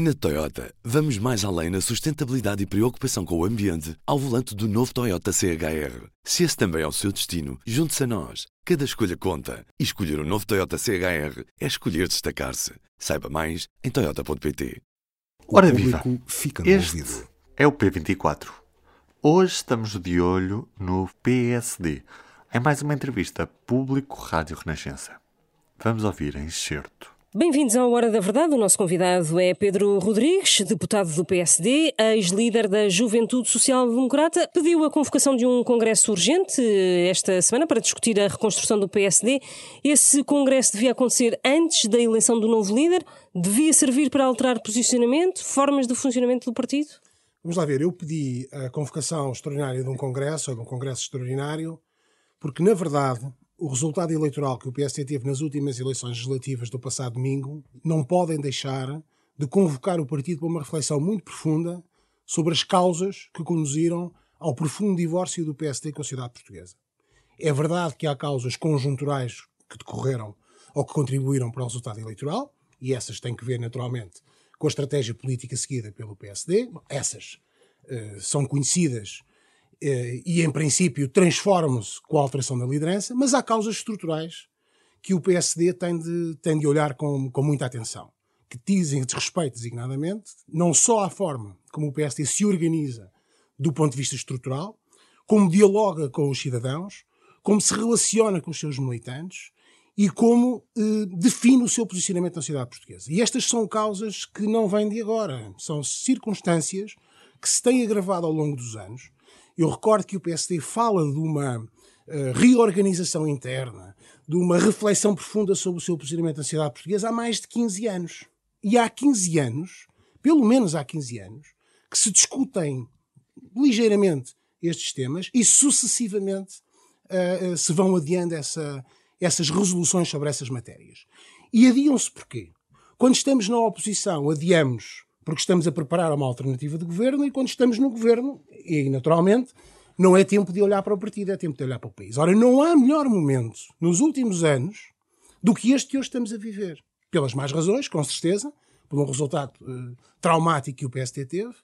Na Toyota, vamos mais além na sustentabilidade e preocupação com o ambiente ao volante do novo Toyota CHR. Se esse também é o seu destino, junte-se a nós. Cada escolha conta. E escolher o um novo Toyota CHR é escolher destacar-se. Saiba mais em Toyota.pt. Ora viva! Fica no Este ouvido. é o P24. Hoje estamos de olho no PSD. É mais uma entrevista público Rádio Renascença. Vamos ouvir em excerto. Bem-vindos à Hora da Verdade. O nosso convidado é Pedro Rodrigues, deputado do PSD, ex-líder da Juventude Social Democrata. Pediu a convocação de um congresso urgente esta semana para discutir a reconstrução do PSD. Esse congresso devia acontecer antes da eleição do novo líder? Devia servir para alterar posicionamento, formas de funcionamento do partido? Vamos lá ver, eu pedi a convocação extraordinária de um congresso, ou de um congresso extraordinário, porque, na verdade, o resultado eleitoral que o PSD teve nas últimas eleições legislativas do passado domingo não podem deixar de convocar o partido para uma reflexão muito profunda sobre as causas que conduziram ao profundo divórcio do PSD com a sociedade portuguesa. É verdade que há causas conjunturais que decorreram ou que contribuíram para o resultado eleitoral, e essas têm que ver, naturalmente, com a estratégia política seguida pelo PSD. Essas uh, são conhecidas e, em princípio, transformam-se com a alteração da liderança, mas há causas estruturais que o PSD tem de, tem de olhar com, com muita atenção, que dizem de respeito, designadamente, não só à forma como o PSD se organiza do ponto de vista estrutural, como dialoga com os cidadãos, como se relaciona com os seus militantes e como eh, define o seu posicionamento na sociedade portuguesa. E estas são causas que não vêm de agora, são circunstâncias que se têm agravado ao longo dos anos eu recordo que o PSD fala de uma uh, reorganização interna, de uma reflexão profunda sobre o seu posicionamento na sociedade portuguesa há mais de 15 anos. E há 15 anos, pelo menos há 15 anos, que se discutem ligeiramente estes temas e sucessivamente uh, uh, se vão adiando essa, essas resoluções sobre essas matérias. E adiam-se porquê? Quando estamos na oposição, adiamos porque estamos a preparar uma alternativa de governo e quando estamos no governo, e naturalmente, não é tempo de olhar para o partido, é tempo de olhar para o país. Ora, não há melhor momento nos últimos anos do que este que hoje estamos a viver. Pelas mais razões, com certeza, por um resultado uh, traumático que o PSD teve,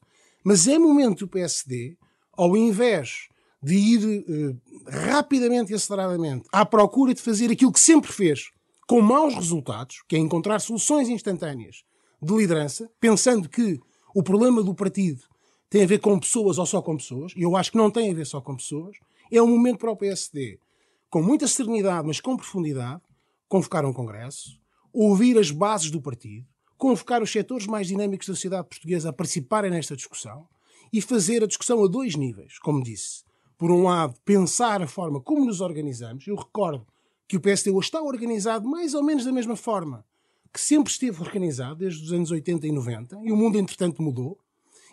mas é momento do PSD, ao invés de ir uh, rapidamente e aceleradamente à procura de fazer aquilo que sempre fez, com maus resultados, que é encontrar soluções instantâneas de liderança, pensando que o problema do partido tem a ver com pessoas ou só com pessoas, e eu acho que não tem a ver só com pessoas, é um momento para o PSD, com muita serenidade, mas com profundidade, convocar um congresso, ouvir as bases do partido, convocar os setores mais dinâmicos da sociedade portuguesa a participarem nesta discussão e fazer a discussão a dois níveis, como disse. Por um lado, pensar a forma como nos organizamos. Eu recordo que o PSD hoje está organizado mais ou menos da mesma forma que sempre esteve organizado desde os anos 80 e 90, e o mundo, entretanto, mudou.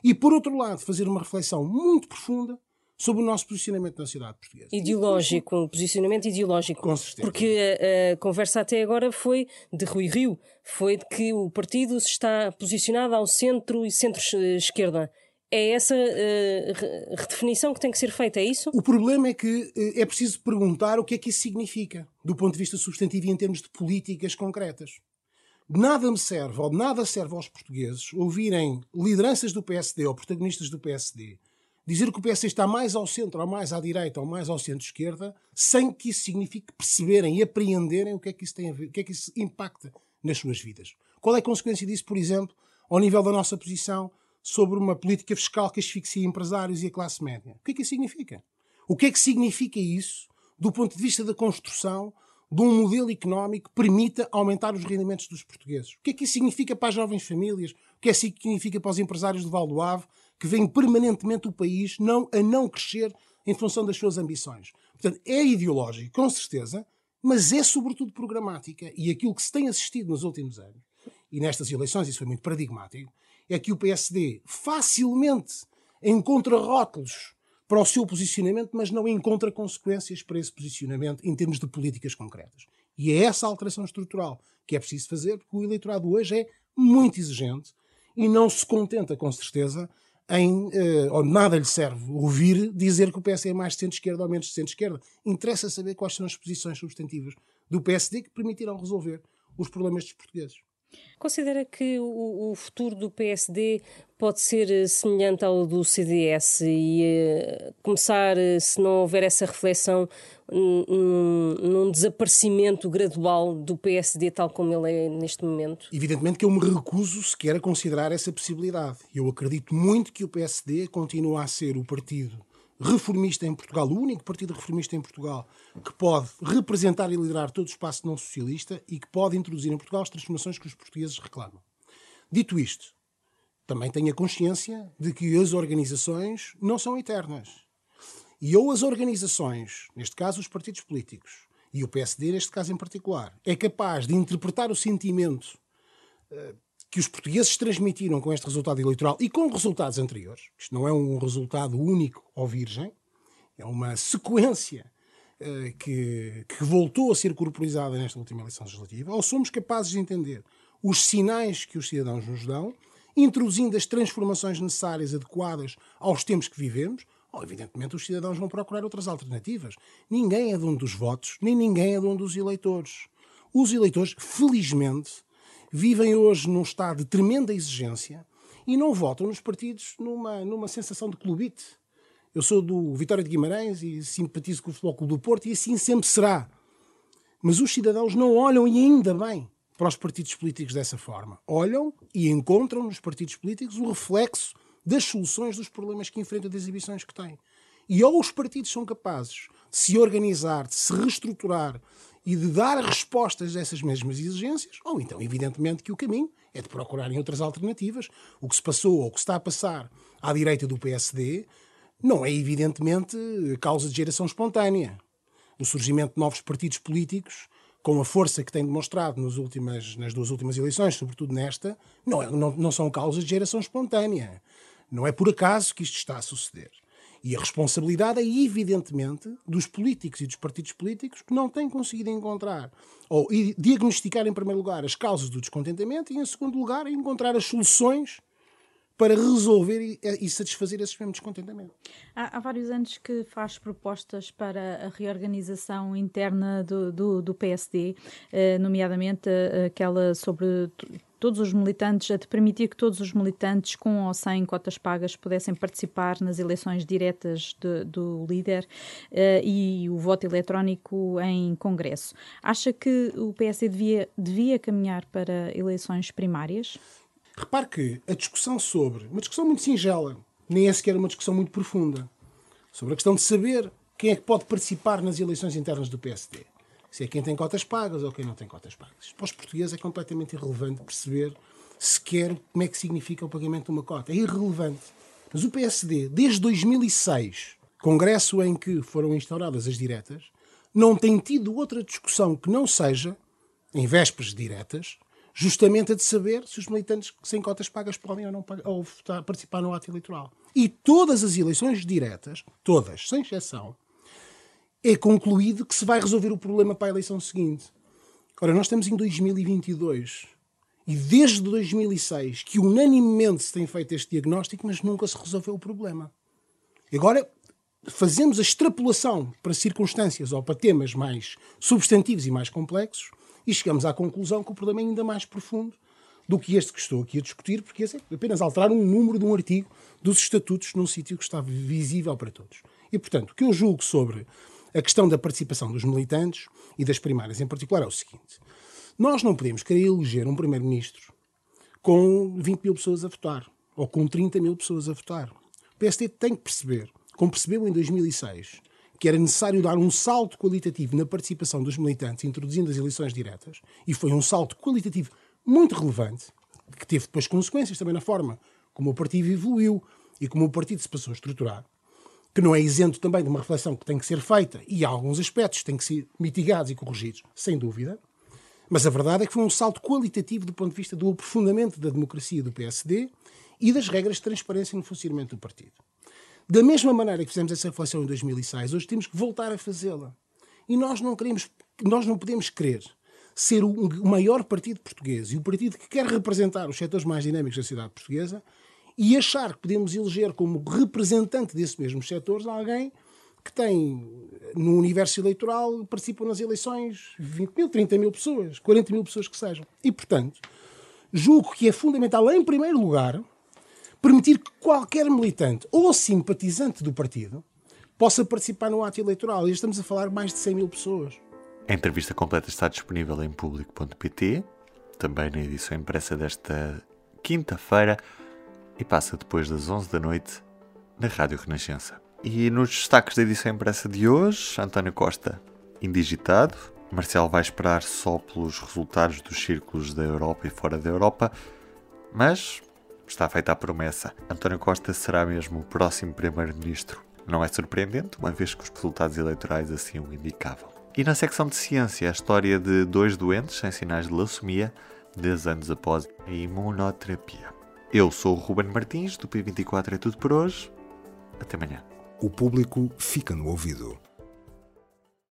E, por outro lado, fazer uma reflexão muito profunda sobre o nosso posicionamento na sociedade portuguesa. Ideológico, um posicionamento ideológico. Com certeza. Porque a, a, conversa até agora foi de Rui Rio, foi de que o partido está posicionado ao centro e centro-esquerda. É essa uh, redefinição que tem que ser feita, é isso? O problema é que uh, é preciso perguntar o que é que isso significa, do ponto de vista substantivo e em termos de políticas concretas nada me serve, ou nada serve aos portugueses ouvirem lideranças do PSD ou protagonistas do PSD dizer que o PSD está mais ao centro, ou mais à direita, ou mais ao centro-esquerda, sem que isso signifique perceberem e apreenderem o que é que isso tem a ver, o que é que isso impacta nas suas vidas. Qual é a consequência disso, por exemplo, ao nível da nossa posição sobre uma política fiscal que asfixia empresários e a classe média? O que é que isso significa? O que é que significa isso do ponto de vista da construção de um modelo económico que permita aumentar os rendimentos dos portugueses. O que é que isso significa para as jovens famílias? O que é que isso significa para os empresários do Ave, que veem permanentemente o país não, a não crescer em função das suas ambições? Portanto, é ideológico, com certeza, mas é sobretudo programática. E aquilo que se tem assistido nos últimos anos, e nestas eleições isso foi muito paradigmático, é que o PSD facilmente encontra rótulos para o seu posicionamento, mas não encontra consequências para esse posicionamento em termos de políticas concretas. E é essa alteração estrutural que é preciso fazer, porque o eleitorado hoje é muito exigente e não se contenta, com certeza, em, uh, ou nada lhe serve ouvir dizer que o PS é mais de centro-esquerda ou menos de centro-esquerda. Interessa saber quais são as posições substantivas do PSD que permitirão resolver os problemas dos portugueses. Considera que o, o futuro do PSD pode ser eh, semelhante ao do CDS e uh, começar, eh, se não houver essa reflexão, num, num, desaparecimento gradual do PSD tal como ele é neste momento? Evidentemente que eu me recuso sequer a considerar essa possibilidade. Eu acredito muito que o PSD continua a ser o partido reformista em Portugal, o único partido reformista em Portugal que pode representar e liderar todo o espaço não socialista e que pode introduzir em Portugal as transformações que os portugueses reclamam. Dito isto, também tenho a consciência de que as organizações não são eternas. E ou as organizações, neste caso os partidos políticos, e o PSD neste caso em particular, é capaz de interpretar o sentimento uh, que os portugueses transmitiram com este resultado eleitoral e com resultados anteriores, isto não é um resultado único ou virgem, é uma sequência uh, que, que voltou a ser corporizada nesta última eleição legislativa, ou somos capazes de entender os sinais que os cidadãos nos dão, introduzindo as transformações necessárias, adequadas aos tempos que vivemos, ou evidentemente os cidadãos vão procurar outras alternativas. Ninguém é dono dos votos, nem ninguém é dono dos eleitores. Os eleitores, felizmente, vivem hoje num estado de tremenda exigência e não votam nos partidos numa, numa sensação de clubite. Eu sou do Vitória de Guimarães e simpatizo com o Futebol Clube do Porto e assim sempre será. Mas os cidadãos não olham, e ainda bem, para os partidos políticos dessa forma. Olham e encontram nos partidos políticos o reflexo das soluções dos problemas que enfrentam, das exibições que têm. E ou os partidos são capazes se organizar, de se reestruturar e de dar respostas a essas mesmas exigências, ou então, evidentemente, que o caminho é de procurarem outras alternativas. O que se passou ou o que está a passar à direita do PSD não é, evidentemente, causa de geração espontânea. O surgimento de novos partidos políticos, com a força que têm demonstrado nas, últimas, nas duas últimas eleições, sobretudo nesta, não, é, não, não são causas de geração espontânea. Não é por acaso que isto está a suceder. E a responsabilidade é, evidentemente, dos políticos e dos partidos políticos que não têm conseguido encontrar ou diagnosticar, em primeiro lugar, as causas do descontentamento e, em segundo lugar, encontrar as soluções para resolver e, satisfazer esse mesmo descontentamento. Há, há, vários anos que faz propostas para a reorganização interna do, do, do PSD, eh, nomeadamente eh, aquela sobre todos os militantes, a de permitir que todos os militantes, com ou sem cotas pagas, pudessem participar nas eleições diretas de, do líder uh, e o voto eletrónico em Congresso. Acha que o PSD devia, devia caminhar para eleições primárias? Repare que a discussão sobre, uma discussão muito singela, nem é sequer uma discussão muito profunda, sobre a questão de saber quem é que pode participar nas eleições internas do PSD se é quem tem cotas pagas ou quem não tem cotas pagas. Para os portugueses é completamente irrelevante perceber sequer como é que significa o pagamento de uma cota. É irrelevante. Mas o PSD, desde 2006, congresso em que foram instauradas as diretas, não tem tido outra discussão que não seja, em vésperas diretas, justamente a de saber se os militantes sem cotas pagas podem ou não ou participar no ato eleitoral. E todas as eleições diretas, todas, sem exceção, é concluído que se vai resolver o problema para a eleição seguinte. Ora, nós estamos em 2022 e desde 2006 que unanimemente se tem feito este diagnóstico, mas nunca se resolveu o problema. Agora, fazemos a extrapolação para circunstâncias ou para temas mais substantivos e mais complexos e chegamos à conclusão que o problema é ainda mais profundo do que este que estou aqui a discutir, porque esse é apenas alterar um número de um artigo dos estatutos num sítio que está visível para todos. E, portanto, o que eu julgo sobre a questão da participação dos militantes e das primárias em particular é o seguinte: nós não podemos querer eleger um primeiro-ministro com 20 mil pessoas a votar ou com 30 mil pessoas a votar. O PSD tem que perceber, como percebeu em 2006, que era necessário dar um salto qualitativo na participação dos militantes, introduzindo as eleições diretas, e foi um salto qualitativo muito relevante, que teve depois consequências também na forma como o partido evoluiu e como o partido se passou a estruturar que não é isento também de uma reflexão que tem que ser feita e há alguns aspectos têm que ser mitigados e corrigidos, sem dúvida. Mas a verdade é que foi um salto qualitativo do ponto de vista do aprofundamento da democracia do PSD e das regras de transparência no funcionamento do partido. Da mesma maneira que fizemos essa reflexão em 2006, hoje temos que voltar a fazê-la. E nós não queremos, nós não podemos querer ser o maior partido português e o partido que quer representar os setores mais dinâmicos da sociedade portuguesa e achar que podemos eleger como representante desses mesmos setores alguém que tem, no universo eleitoral, participam nas eleições 20 mil, 30 mil pessoas, 40 mil pessoas que sejam. E, portanto, julgo que é fundamental, em primeiro lugar, permitir que qualquer militante ou simpatizante do partido possa participar no ato eleitoral. E estamos a falar de mais de 100 mil pessoas. A entrevista completa está disponível em público.pt, também na edição impressa desta quinta-feira e passa depois das 11 da noite na Rádio Renascença. E nos destaques da edição impressa de hoje, António Costa indigitado, Marcelo vai esperar só pelos resultados dos círculos da Europa e fora da Europa, mas está feita a promessa. António Costa será mesmo o próximo Primeiro-Ministro. Não é surpreendente, uma vez que os resultados eleitorais assim o indicavam. E na secção de ciência, a história de dois doentes sem sinais de leucemia, 10 anos após a imunoterapia. Eu sou o Ruben Martins, do P24 é tudo por hoje. Até amanhã. O público fica no ouvido.